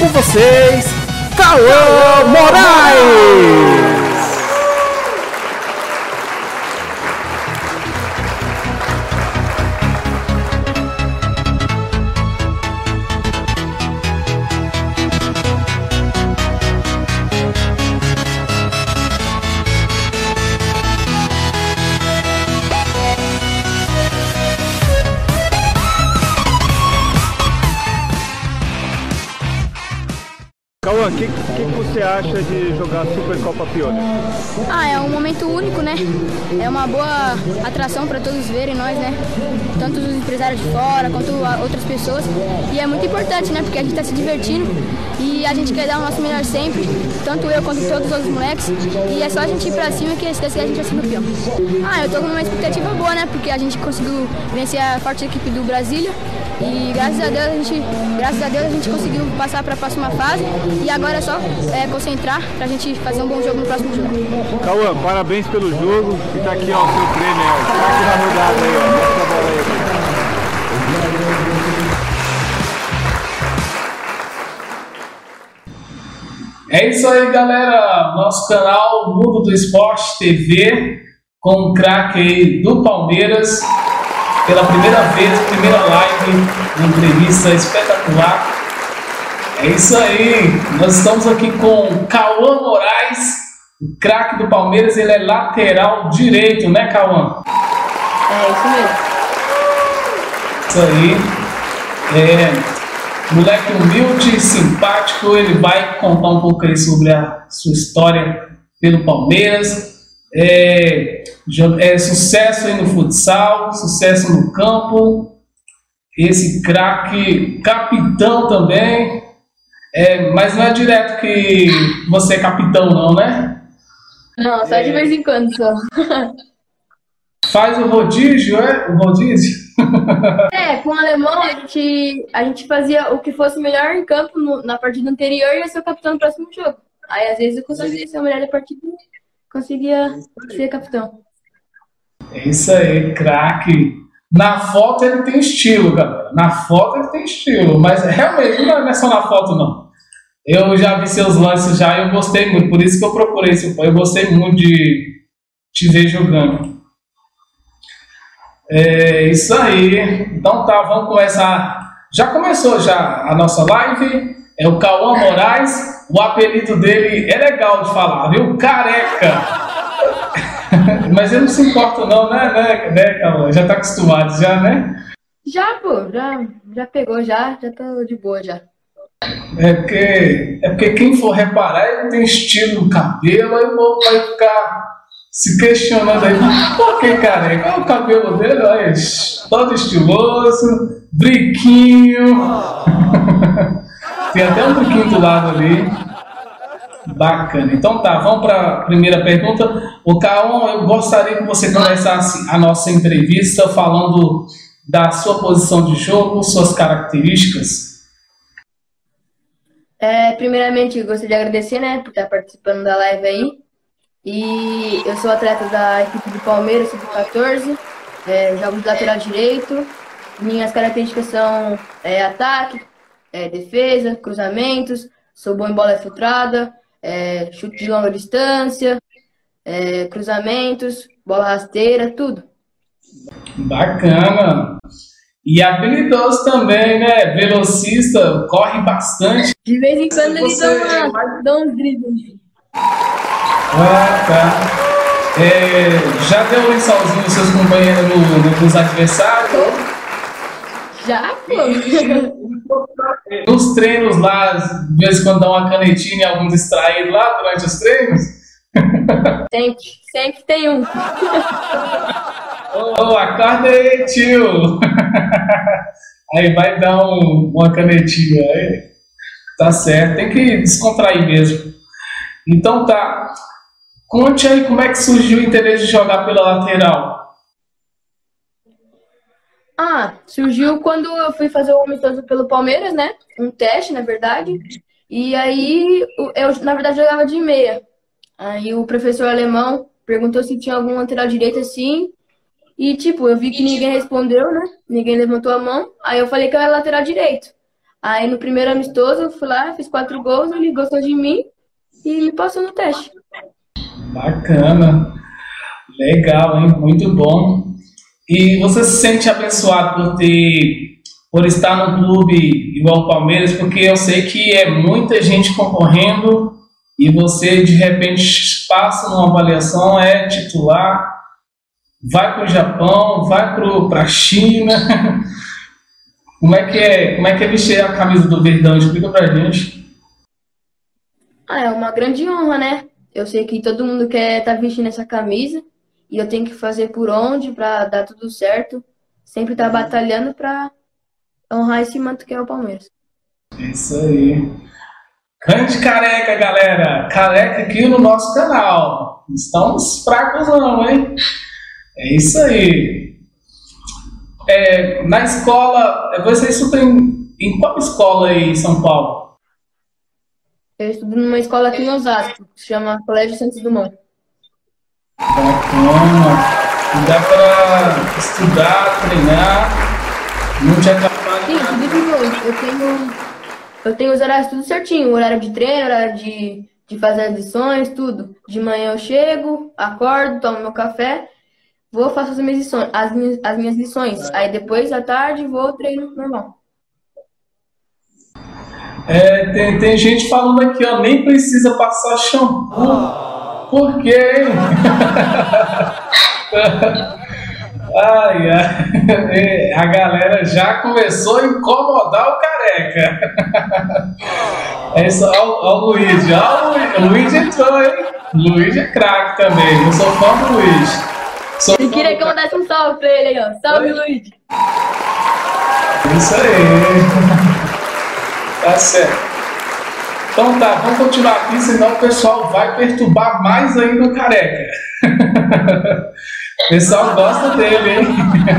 Com vocês, Cauã Moraes! Acha de jogar Supercopa Pione? Ah, é um momento único, né? É uma boa atração para todos verem nós, né? Tanto os empresários de fora quanto outras pessoas. E é muito importante, né? Porque a gente está se divertindo e a gente quer dar o nosso melhor sempre, tanto eu quanto todos os outros moleques. E é só a gente ir pra cima que a gente vai ser campeão. Ah, eu tô com uma expectativa boa, né? Porque a gente conseguiu vencer a forte equipe do Brasília e graças a Deus a gente, graças a Deus a gente conseguiu passar para a próxima fase e agora é só é, concentrar para a gente fazer um bom jogo no próximo jogo. Cauã, parabéns pelo jogo e tá aqui ó, o seu prêmio, ó. Tá aqui na rodada aí, ó. Mostra a bola aí. É isso aí, galera. Nosso canal Mundo do Esporte TV com o craque aí do Palmeiras. Pela primeira vez, primeira live, uma entrevista espetacular. É isso aí. Nós estamos aqui com Cauã Moraes, o craque do Palmeiras. Ele é lateral direito, né, Cauã? É isso mesmo. Isso aí. É, moleque humilde, simpático. Ele vai contar um pouco aí sobre a sua história pelo Palmeiras. É, é, sucesso aí no futsal, sucesso no campo. Esse craque, capitão também. É, mas não é direto que você é capitão, não, né? Não, só de vez em quando só. Faz o rodízio, é? O rodízio? é, com o alemão a gente, a gente fazia o que fosse melhor em campo no, na partida anterior e ia ser o capitão no próximo jogo. Aí às vezes eu conseguia ser o melhor da partida conseguia ser capitão. É isso aí, craque. Na foto ele tem estilo, galera. Na foto ele tem estilo, mas realmente não é só na foto, não. Eu já vi seus lances já e eu gostei muito, por isso que eu procurei esse Eu gostei muito de te ver jogando. É isso aí. Então tá, vamos começar. Já começou já a nossa live. É o Cauã Moraes. O apelido dele é legal de falar, viu? Careca. Mas ele não se importa não, né, né, né Cauã? Já tá acostumado já, né? Já, pô. Já, já pegou, já. Já tô de boa, já. É porque, é porque quem for reparar, ele tem estilo no cabelo, aí o povo vai ficar se questionando aí, por que careca? É o cabelo dele, olha, todo estiloso, briquinho. Tem até um pouquinho do lado ali. Bacana. Então tá, vamos para a primeira pergunta. O Caon, eu gostaria que você começasse a nossa entrevista falando da sua posição de jogo, suas características. É, primeiramente, eu gostaria de agradecer, né, por estar participando da live aí. E eu sou atleta da equipe do Palmeiras, sub-14, é, jogo de lateral direito. Minhas características são é, ataque, é, defesa, cruzamentos, sou bom em bola filtrada, é, chute de longa distância, é, cruzamentos, bola rasteira, tudo. Bacana! E habilidoso também, né? Velocista, corre bastante. De vez em quando ele dá, uma, dá uns dribles. Ah, tá. É, já deu um lençolzinho nos seus companheiros, no, no, nos adversários? Já, pô. Nos treinos lá, de vez em quando dá uma canetinha e algum distraído lá durante os treinos? Sempre, sempre tem um. Ô, oh, acorda aí, tio! Aí vai dar um, uma canetinha. Aí, tá certo, tem que descontrair mesmo. Então tá. Conte aí como é que surgiu o interesse de jogar pela lateral. Ah, surgiu quando eu fui fazer o amistoso pelo Palmeiras, né? Um teste, na verdade. E aí, eu, na verdade, jogava de meia. Aí o professor alemão perguntou se tinha algum lateral direito assim. E, tipo, eu vi que ninguém respondeu, né? Ninguém levantou a mão. Aí eu falei que eu era lateral direito. Aí no primeiro amistoso, eu fui lá, fiz quatro gols, ele gostou de mim e me passou no teste. Bacana. Legal, hein? Muito bom. E você se sente abençoado por ter por estar num clube igual o Palmeiras, porque eu sei que é muita gente concorrendo e você de repente passa numa avaliação, é titular, vai para o Japão, vai para a China. Como é que é? Como é que é vestir a camisa do Verdão? Explica pra gente. Ah, é uma grande honra, né? Eu sei que todo mundo quer estar tá vestindo essa camisa e eu tenho que fazer por onde para dar tudo certo. Sempre estar tá batalhando para honrar esse manto que é o Palmeiras. Isso aí. Cante careca, galera. Careca aqui no nosso canal. Estamos fracos não, hein? É isso aí. É, na escola, você estuda em, em qual escola aí em São Paulo? Eu estudo numa escola aqui em Osasco, que se chama Colégio Santos Dumont. Bacana. Dá para estudar, treinar, não te atrapalha. Sim, tudo. Eu tenho, eu tenho os horários tudo certinho. Horário de treino, horário de, de fazer as lições, tudo. De manhã eu chego, acordo, tomo meu café Vou, faço as minhas lições, as minhas, as minhas lições. Aí depois, à tarde, vou treino normal. É, tem, tem gente falando aqui, ó, nem precisa passar shampoo. Por quê, hein? ai, ai, a galera já começou a incomodar o careca. É isso, ó, ó o Luiz, ó, o Luiz entrou, hein? Luiz é craque também, eu sou fã do Luiz. Só Ele queria que eu mandasse um salve pra ele aí, ó. Salve, Luiz. Isso aí. Tá certo. Então tá, vamos continuar aqui, senão o pessoal vai perturbar mais ainda o careca. o pessoal gosta dele, hein?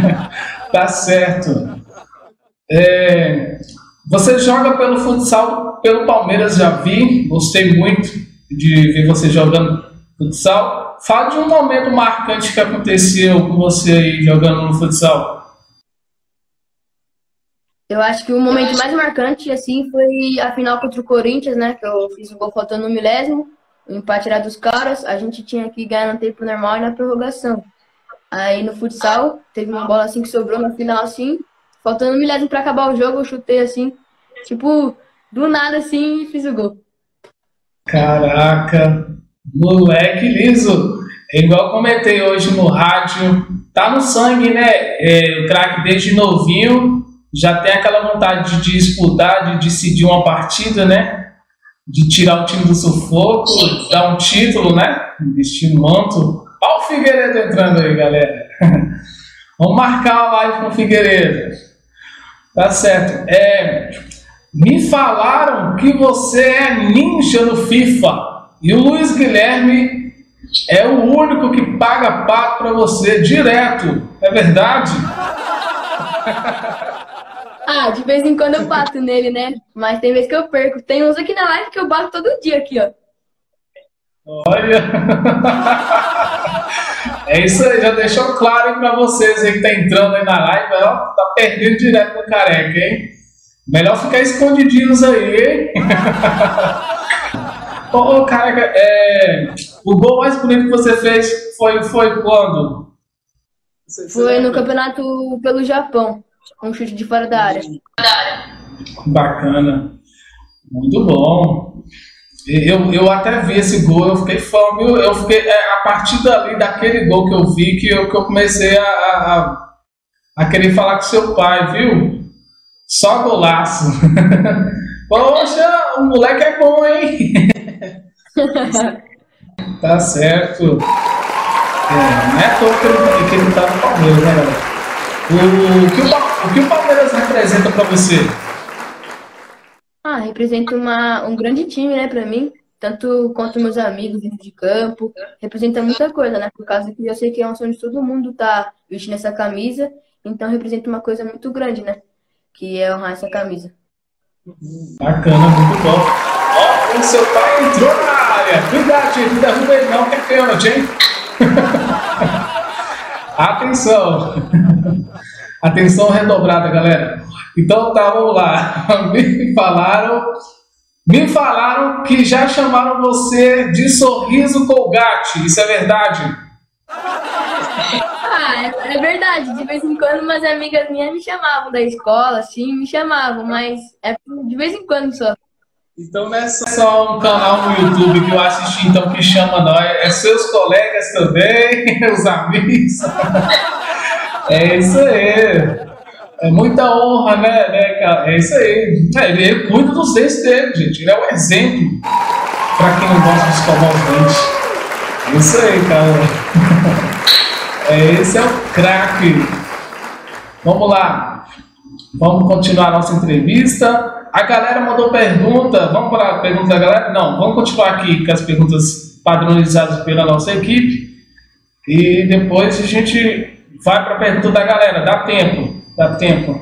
tá certo. É, você joga pelo futsal, pelo Palmeiras, já vi, gostei muito de ver você jogando futsal. Fala de um momento marcante que aconteceu com você aí jogando no futsal. Eu acho que o momento mais marcante, assim, foi a final contra o Corinthians, né? Que eu fiz o gol faltando no milésimo, o empate era dos caras, a gente tinha que ganhar no tempo normal e na prorrogação. Aí no futsal, teve uma bola assim que sobrou na final, assim, faltando no milésimo pra acabar o jogo, eu chutei assim, tipo, do nada assim, e fiz o gol. Caraca, Moleque liso. É igual comentei hoje no rádio. Tá no sangue, né? É, o craque desde novinho já tem aquela vontade de disputar, de decidir uma partida, né? De tirar o time do sufoco, dar um título, né? Vestir um manto. Olha o Figueiredo entrando aí, galera. Vamos marcar a live com o Figueiredo. Tá certo. É, me falaram que você é ninja no FIFA. E o Luiz Guilherme é o único que paga pato para você direto. É verdade? Ah, de vez em quando eu bato nele, né? Mas tem vezes que eu perco. Tem uns aqui na live que eu bato todo dia aqui, ó. Olha! É isso aí, já deixou claro pra vocês aí que tá entrando aí na live, ó, tá perdendo direto no careca, hein? Melhor ficar escondidinhos aí, hein? Ô, oh, cara, é, o gol mais bonito que você fez foi, foi quando? Foi no campeonato pelo Japão, um chute de fora da área. Bacana, muito bom. Eu, eu até vi esse gol, eu fiquei fã, viu? Eu fiquei, é, a partir dali, daquele gol que eu vi, que eu, que eu comecei a, a, a querer falar com seu pai, viu? Só golaço. Poxa, o moleque é bom, hein? tá certo. É, não é toa que que ele tá no Palmeiras, né, galera? O, que o, o que o Palmeiras representa para você? Ah, representa uma, um grande time, né, para mim. Tanto quanto meus amigos dentro de campo. Representa muita coisa, né? Por causa que eu sei que é um sonho de todo mundo tá vestindo essa camisa. Então representa uma coisa muito grande, né? Que é honrar essa camisa. Bacana, muito bom. Ó, o seu pai entrou na área. Cuidado, gente, derruba ele não, que é pênalti, hein? Atenção. Atenção redobrada, galera. Então tá, vamos lá. Me falaram, me falaram que já chamaram você de sorriso colgate. Isso é verdade? Ah, é, é verdade. De vez em quando umas amigas minhas me chamavam da escola, assim, me chamavam, mas é de vez em quando só. Então não é só um canal no YouTube que eu assisti, então, que chama não. É, seus colegas também, os amigos. É isso aí. É muita honra, né, né, cara? É isso aí. É, ele cuida dos dentes dele, gente. Ele é um exemplo para quem não gosta de escovar os dentes. É isso aí, cara. É, esse é o craque. Vamos lá. Vamos continuar a nossa entrevista. A galera mandou pergunta. Vamos para a pergunta da galera? Não, vamos continuar aqui com as perguntas padronizadas pela nossa equipe. E depois a gente vai para a pergunta da galera. Dá tempo. Dá tempo.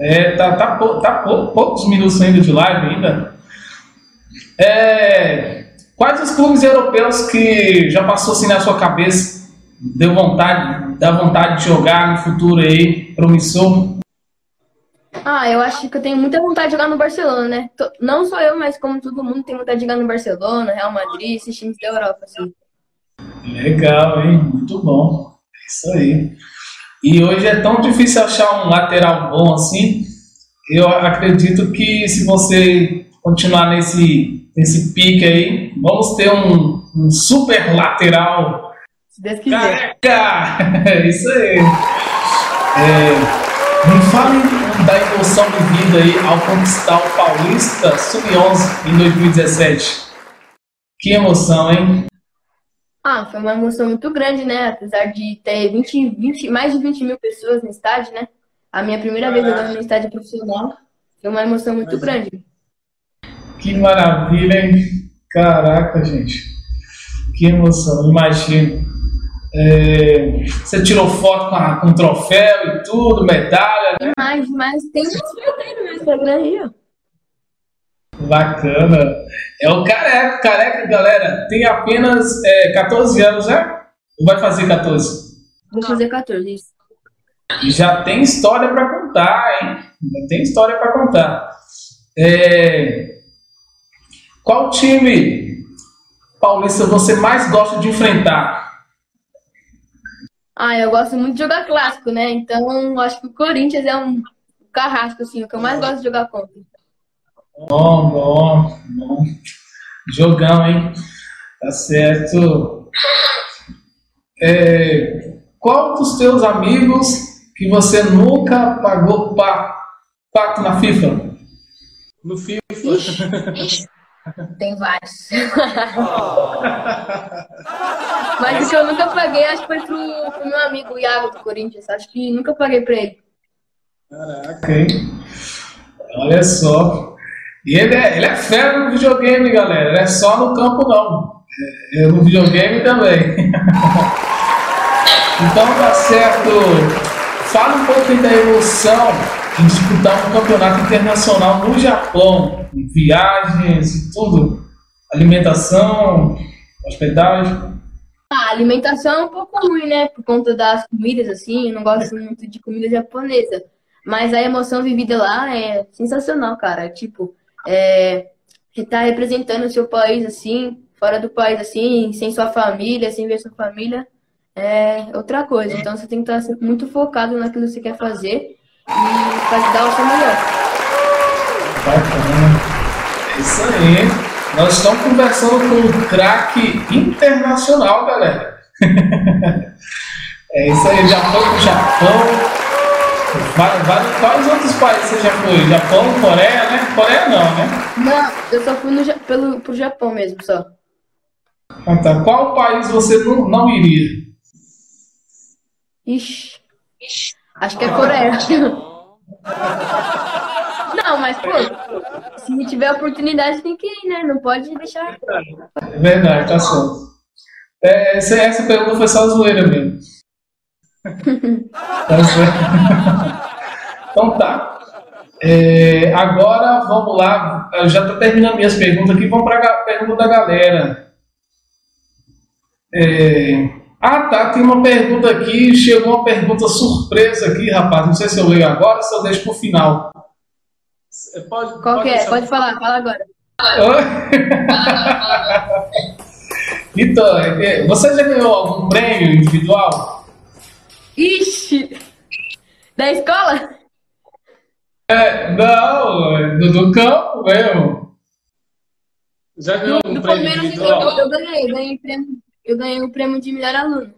É, tá, tá, tá poucos minutos ainda de live ainda. É, quais os clubes europeus que já passou assim na sua cabeça deu vontade, dá vontade de jogar no futuro aí, promissor? Ah, eu acho que eu tenho muita vontade de jogar no Barcelona, né? Não só eu, mas como todo mundo tem vontade de jogar no Barcelona, Real Madrid, esses times da Europa, assim. Legal, hein? Muito bom. É isso aí. E hoje é tão difícil achar um lateral bom assim. Eu acredito que se você continuar nesse, nesse pique aí, vamos ter um, um super lateral se Deus quiser. Careca! É isso aí. É, me fale da emoção vivida aí ao conquistar o Paulista Sub-11 em 2017. Que emoção, hein? Ah, foi uma emoção muito grande, né? Apesar de ter 20, 20, mais de 20 mil pessoas no estádio, né? A minha primeira vez jogando no estádio profissional foi uma emoção muito Mas, grande. Que maravilha, hein? Caraca, gente. Que emoção, imagino. É, você tirou foto com, a, com troféu e tudo, medalha, né? Mas, mas tem fotos no Instagram aí, ó. Bacana. É o Careca. Careca, galera, tem apenas é, 14 anos, né? Ou vai fazer 14? Vou fazer 14, isso. E já tem história para contar, hein? Já tem história para contar. É... Qual time paulista você mais gosta de enfrentar? Ah, eu gosto muito de jogar clássico, né? Então, acho que o Corinthians é um carrasco, assim, o que eu mais gosto de jogar contra. Bom, bom, bom. Jogão, hein? Tá certo. É, qual dos teus amigos que você nunca pagou pato na FIFA? No FIFA. Tem vários. Mas o que eu nunca paguei, acho que foi pro, pro meu amigo Iago do Corinthians. Acho que nunca paguei pra ele. Caraca, hein? Olha só. E ele é, ele é fera no videogame, galera. Ele é só no campo, não. É, no videogame também. então tá certo. Fala um pouco da emoção em disputar um campeonato internacional no Japão. Viagens e tudo. Alimentação, hospedagem. A alimentação é um pouco ruim, né? Por conta das comidas, assim. Eu não gosto muito de comida japonesa. Mas a emoção vivida lá é sensacional, cara. Tipo, é, você tá representando o seu país, assim, fora do país, assim, sem sua família, sem ver sua família, é outra coisa. Então você tem que estar muito focado naquilo que você quer fazer e fazer dar o seu melhor. É isso aí. Nós estamos conversando com um craque internacional, galera. é isso aí, já foi pro Japão. Vai, vai, quais outros países você já foi? Japão, Coreia, né? Coreia não, né? Não, eu só fui no, pelo, pro Japão mesmo, só. Ah, tá. Qual país você não, não iria? Ixi. Acho que é Coreia. Não, mas, pô, se tiver oportunidade, tem que ir, né? Não pode deixar. Verdade, tá certo. É, essa, essa pergunta foi só zoeira mesmo. tá então tá. É, agora vamos lá. Eu já estou terminando minhas perguntas aqui. Vamos para a pergunta da galera. É, Ah, tá. Tem uma pergunta aqui. Chegou uma pergunta surpresa aqui, rapaz. Não sei se eu leio agora ou se eu deixo pro final. Pode, Qual pode que é? Pode falar, fala agora. então, é você já ganhou algum prêmio individual? Ixi! Da escola? É, não, do, do campo mesmo. Já ganhou um prêmio individual? Eu, eu ganhei, ganhei prêmio eu ganhei o prêmio de melhor aluno.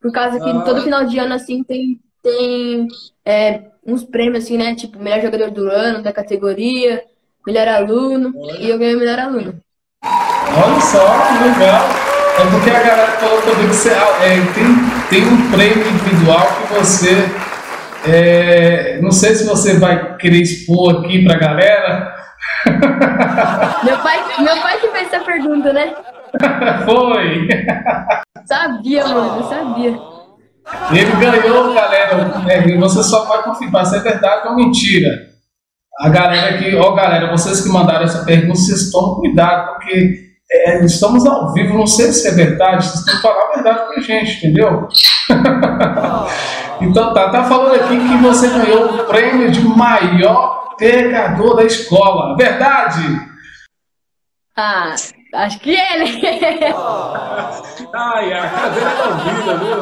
Por causa que ah. todo final de ano, assim, tem, tem é, uns prêmios, assim, né? Tipo, melhor jogador do ano, da categoria, melhor aluno, Olha. e eu ganhei o melhor aluno. Olha só, que legal. É porque a galera falou também que você, é, tem, tem um prêmio individual que você. É, não sei se você vai querer expor aqui pra galera. Meu pai, meu pai que fez essa pergunta, né? Foi! Sabia, mano, sabia. Ele ganhou, galera. É, você só pode confirmar se é verdade ou mentira. A galera que, ó, galera, vocês que mandaram essa pergunta, vocês tomem cuidado, porque é, estamos ao vivo, não sei se é verdade, vocês têm que falar a verdade com a gente, entendeu? então tá, tá falando aqui que você ganhou o prêmio de maior pegador da escola. Verdade? Ah, acho que ele. Ai, a cadeira da vida, viu?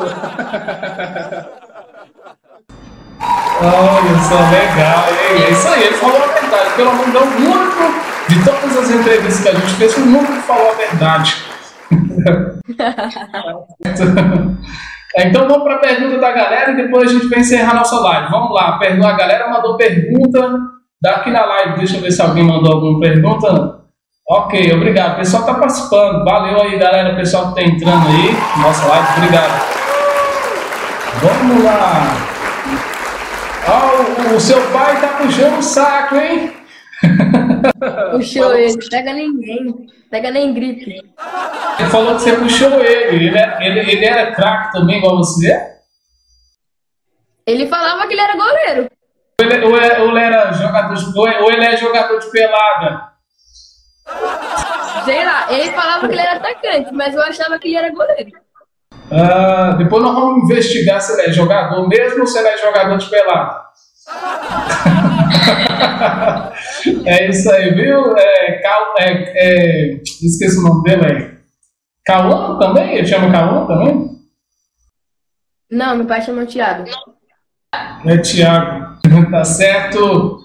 Olha só, legal. É isso aí, ele falou a verdade. Pelo menos é o único de todas as entrevistas que a gente fez, o único que falou a verdade. então vamos para a pergunta da galera e depois a gente vai encerrar nossa live. Vamos lá, a galera mandou pergunta. Daqui na live, deixa eu ver se alguém mandou alguma pergunta. Ok, obrigado. O pessoal está participando. Valeu aí, galera. O pessoal que está entrando aí. Nossa live, obrigado. Vamos lá. Oh, o, seu pai está puxando o saco, hein? Puxou ele, pega ninguém, pega nem gripe. Ele falou que você puxou ele, ele, é, ele, ele era craque também, igual você? Ele falava que ele era goleiro. Ou ele, ou ele era jogador de, ou ele é jogador de pelada? Sei lá, ele falava que ele era atacante, mas eu achava que ele era goleiro. Ah, depois nós vamos investigar se ele é jogador mesmo ou se ele é jogador de pelado. é isso aí, viu? É, Cal, é, é, esqueci o nome dele, é Cauã também? Ele chama Cauã também? Não, meu pai chama Thiago. É Thiago, tá certo?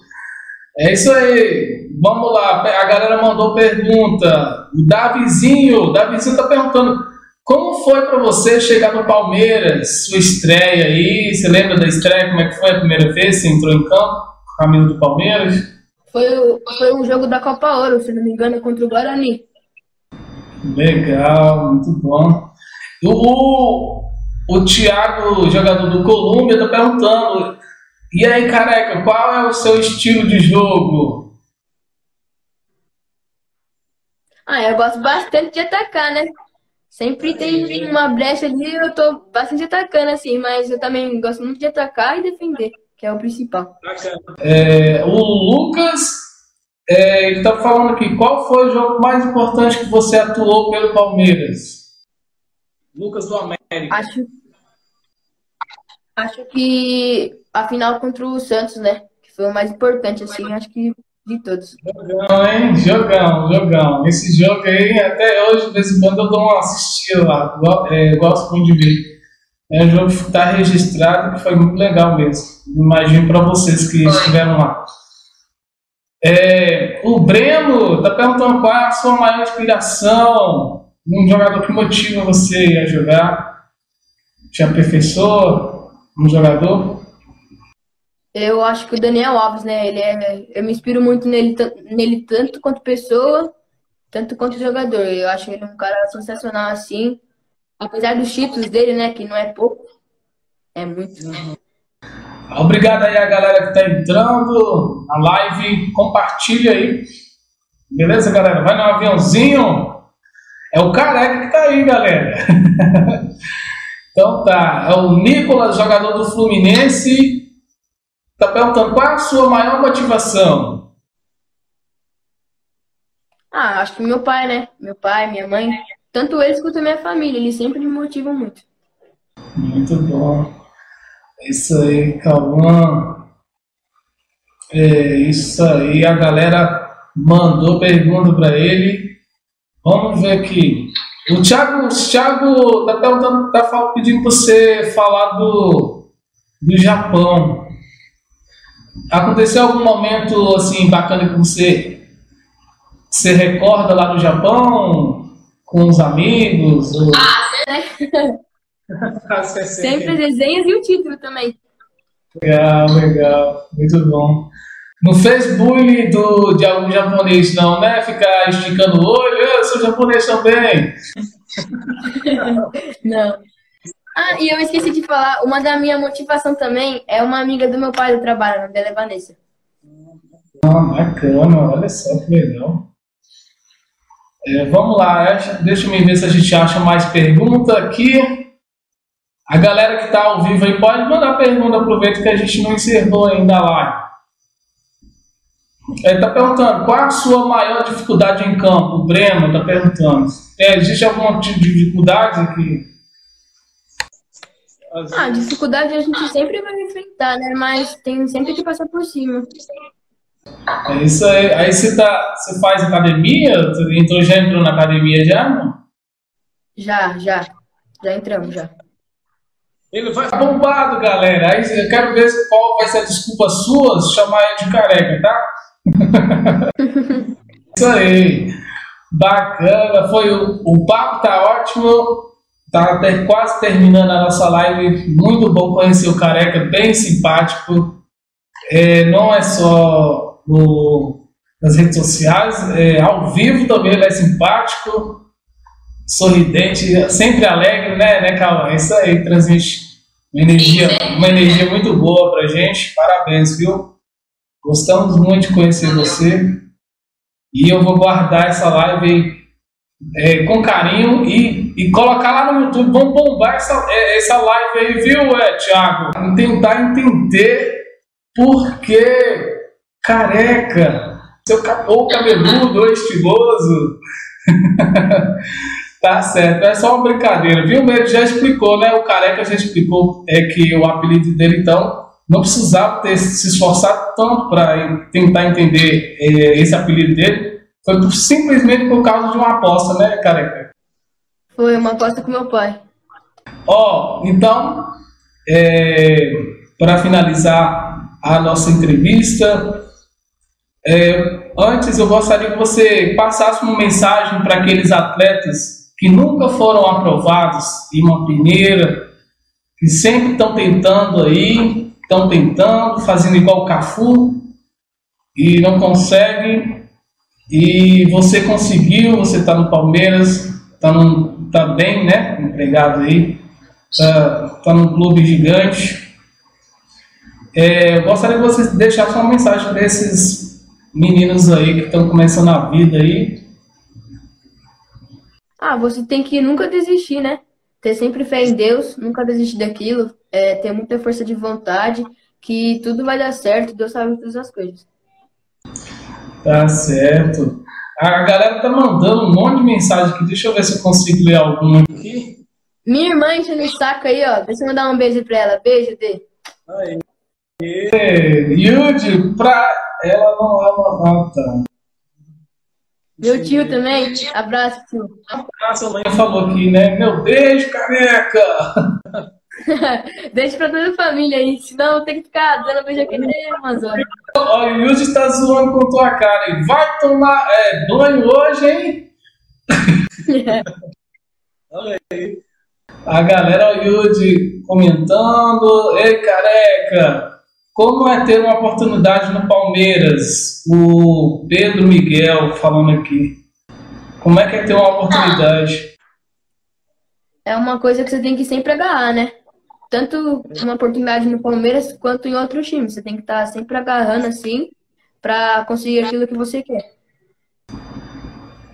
É isso aí. Vamos lá, a galera mandou pergunta. O Davizinho, o Davizinho tá perguntando como foi para você chegar no Palmeiras, sua estreia aí? Você lembra da estreia? Como é que foi a primeira vez? Você entrou em campo, caminho do Palmeiras? Foi, foi um jogo da Copa Ouro, se não me engano, contra o Guarani. Legal, muito bom. O, o Thiago, jogador do Colômbia, tá perguntando. E aí, careca, qual é o seu estilo de jogo? Ah, eu gosto bastante de atacar, né? Sempre tem uma brecha ali, eu tô bastante atacando, assim, mas eu também gosto muito de atacar e defender, que é o principal. É, o Lucas, é, ele tá falando aqui, qual foi o jogo mais importante que você atuou pelo Palmeiras? Lucas do América. Acho, acho que a final contra o Santos, né? Que foi o mais importante, assim, acho que de todos. Jogão, hein? Jogão, jogão. Esse jogo aí, até hoje, de vez em quando, eu dou uma assistida lá. É, gosto muito de ver. É um jogo que está registrado que foi muito legal mesmo. Imagino para vocês que estiveram lá. É, o Breno está perguntando qual é a sua maior inspiração. Um jogador que motiva você a jogar. Te aperfeiçoa? Um jogador? Eu acho que o Daniel Alves, né? Ele é, eu me inspiro muito nele, nele tanto quanto pessoa, tanto quanto jogador. Eu acho ele um cara sensacional assim. Apesar dos títulos dele, né? Que não é pouco. É muito. Obrigado aí a galera que tá entrando na live. Compartilha aí. Beleza, galera? Vai no aviãozinho. É o careca que tá aí, galera. então tá. É o Nicolas, jogador do Fluminense. Está perguntando qual é a sua maior motivação? Ah, acho que meu pai, né? Meu pai, minha mãe. Tanto eles quanto a minha família, eles sempre me motivam muito. Muito bom. É isso aí, Cauã. É isso aí, a galera mandou pergunta para ele. Vamos ver aqui. O Thiago, o Thiago tá, perguntando, tá pedindo para você falar do, do Japão. Aconteceu algum momento assim bacana que você você recorda lá no Japão com os amigos? Ou... Ah, Sempre desenhos e o título também. Legal, legal, muito bom. Não fez bullying do, de algum japonês, não, né? Ficar esticando o olho, eu sou japonês também. não. Ah, e eu esqueci de falar, uma da minha motivação também é uma amiga do meu pai do trabalho, na dela é Vanessa. Ah, bacana, olha só que legal. É, vamos lá, deixa eu ver se a gente acha mais pergunta aqui. A galera que está ao vivo aí pode mandar pergunta, aproveita que a gente não encerrou ainda lá. Ele está perguntando qual a sua maior dificuldade em campo? O Breno está perguntando. É, existe algum tipo de dificuldade aqui? Ah, dificuldade a gente sempre vai enfrentar, né? Mas tem sempre que passar por cima. É isso aí. Aí você, tá, você faz academia? Entrou, já entrou na academia já, não? Já, já. Já entramos, já. Ele vai bombado, galera. Aí eu quero ver qual vai ser a desculpa sua chamar ele de careca, tá? isso aí. Bacana. Foi o, o papo tá ótimo. Tá até quase terminando a nossa live. Muito bom conhecer o Careca, bem simpático. É, não é só no, nas redes sociais, é, ao vivo também ele é simpático, sorridente, sempre alegre, né, né, Calma? Isso aí, transmite uma energia, uma energia muito boa pra gente. Parabéns, viu? Gostamos muito de conhecer você. E eu vou guardar essa live é, com carinho e, e colocar lá no YouTube. Vamos bombar essa, é, essa live aí, viu, é, Thiago? Tentar entender por que careca, seu, ou cabeludo, ou estiloso. tá certo, é só uma brincadeira, viu? Ele já explicou, né? O careca já explicou é que o apelido dele, então, não precisava ter se esforçado tanto para tentar entender é, esse apelido dele foi simplesmente por causa de uma aposta, né, careca? Foi uma aposta com meu pai. Ó, oh, então, é, para finalizar a nossa entrevista, é, antes eu gostaria que você passasse uma mensagem para aqueles atletas que nunca foram aprovados em uma primeira, que sempre estão tentando aí, estão tentando, fazendo igual o Cafu e não conseguem e você conseguiu, você está no Palmeiras, está tá bem, né? Empregado aí, está tá num clube gigante. É, gostaria que você deixasse uma mensagem para esses meninos aí que estão começando a vida aí. Ah, você tem que nunca desistir, né? Ter sempre fé em Deus, nunca desistir daquilo, é, ter muita força de vontade, que tudo vai dar certo, Deus sabe todas as coisas. Tá certo. A galera tá mandando um monte de mensagem aqui. Deixa eu ver se eu consigo ler alguma aqui. Minha irmã enchendo o saco aí, ó. Deixa eu mandar um beijo pra ela. Beijo, Dê. Aí. Yudi, pra ela não é uma nota. Meu tio também. Abraço, tio. Abraço, a mãe falou aqui, né? Meu beijo, careca! Deixa pra toda a família aí, senão tem que ficar dando beijo aqui na Amazônia. Ó, o Yudi está zoando com tua cara. Hein? Vai tomar é, banho hoje, hein? Olha aí. A galera, o Yudi comentando. Ei, careca, como é ter uma oportunidade no Palmeiras? O Pedro Miguel falando aqui. Como é que é ter uma oportunidade? É uma coisa que você tem que sempre agarrar, né? Tanto uma oportunidade no Palmeiras quanto em outro time. Você tem que estar sempre agarrando assim para conseguir aquilo que você quer.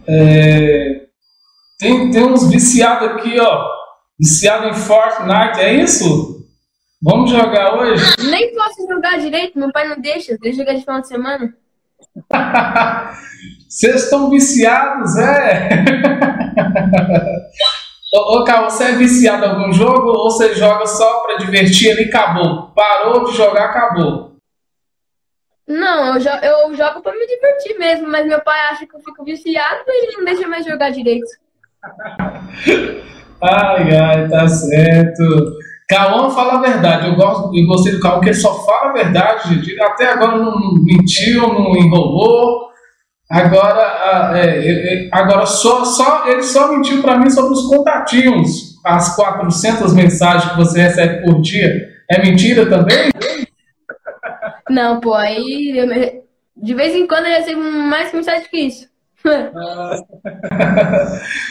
É... Tem, tem uns viciados aqui, ó. Viciado em Fortnite, é isso? Vamos jogar hoje? Nem posso jogar direito, meu pai não deixa. Deixa jogar de final de semana. Vocês estão viciados, é? Ô, ô Carl, você é viciado em algum jogo ou você joga só pra divertir ali e acabou? Parou de jogar, acabou. Não, eu, jo eu jogo pra me divertir mesmo, mas meu pai acha que eu fico viciado e ele não deixa mais jogar direito. ai, ai, tá certo. Cauã fala a verdade. Eu gosto eu gostei do Cauã, porque ele só fala a verdade, gente. Até agora não mentiu, não enrolou. Agora, é, agora só, só, ele só mentiu para mim sobre os contatinhos. As 400 mensagens que você recebe por dia. É mentira também? Não, pô, aí eu, de vez em quando eu recebo mais mensagem que isso.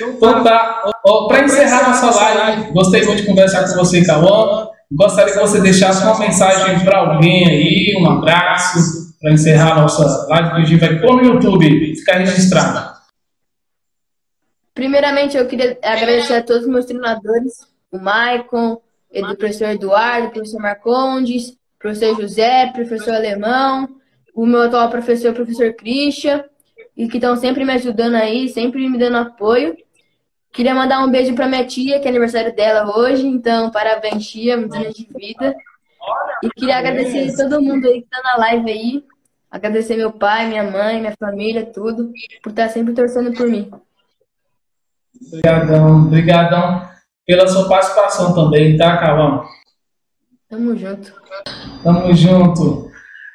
então tá. Oh, para encerrar nossa live, gostei muito de conversar com você, Cauã. Gostaria que você deixasse uma mensagem para alguém aí, um abraço para encerrar a nossa live, que a gente vai pôr no YouTube, ficar registrado. Primeiramente, eu queria agradecer a todos os meus treinadores, o Maicon, o professor Eduardo, o professor Marcondes, o professor José, o professor Alemão, o meu atual professor, o professor Christian, e que estão sempre me ajudando aí, sempre me dando apoio. Queria mandar um beijo para minha tia, que é aniversário dela hoje, então parabéns, tia, muitos anos de vida. E queria agradecer todo mundo aí que tá na live aí. Agradecer meu pai, minha mãe, minha família, tudo, por estar sempre torcendo por mim. Obrigadão, obrigadão pela sua participação também, tá, Calão? Tamo junto. Tamo junto.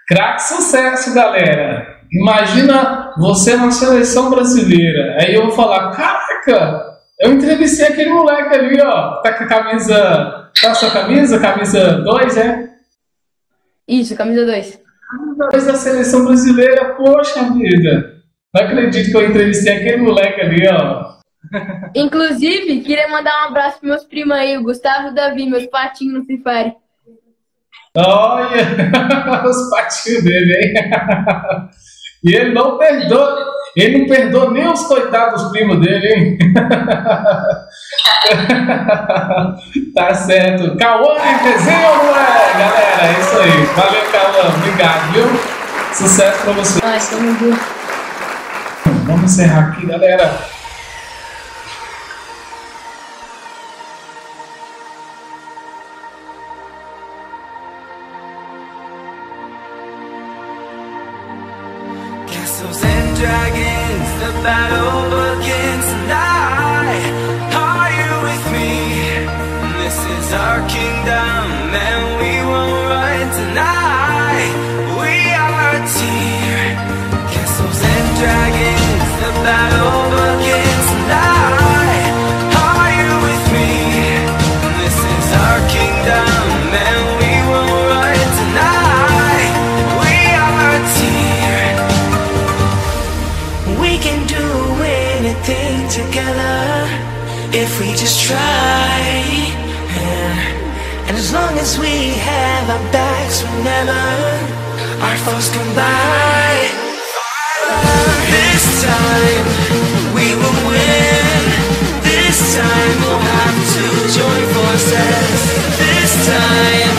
Craque sucesso, galera. Imagina você na seleção brasileira. Aí eu vou falar, caraca, eu entrevistei aquele moleque ali, ó. Tá com a camisa. Tá a sua camisa? Camisa 2, é? Isso, camisa 2. Camisa 2 da seleção brasileira, poxa vida. Não acredito que eu entrevistei aquele moleque ali, ó. Inclusive, queria mandar um abraço pros meus primos aí, o Gustavo e o Davi, meus patinhos no Free Fire. Olha, os patinhos dele, hein? E ele não perdoa, ele não perdoa nem os coitados primos dele, hein? tá certo. Cauã em desenho não é, galera? É isso aí. Valeu, Cauã. Obrigado, viu? Sucesso pra você. Ai. Vamos encerrar aqui, galera. dark by This time we will win. This time we'll have to join forces. This time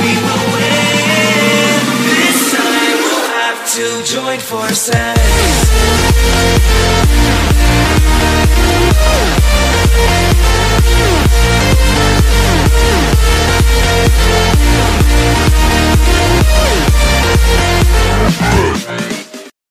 we will win This time we'll have to join forces. Yeah.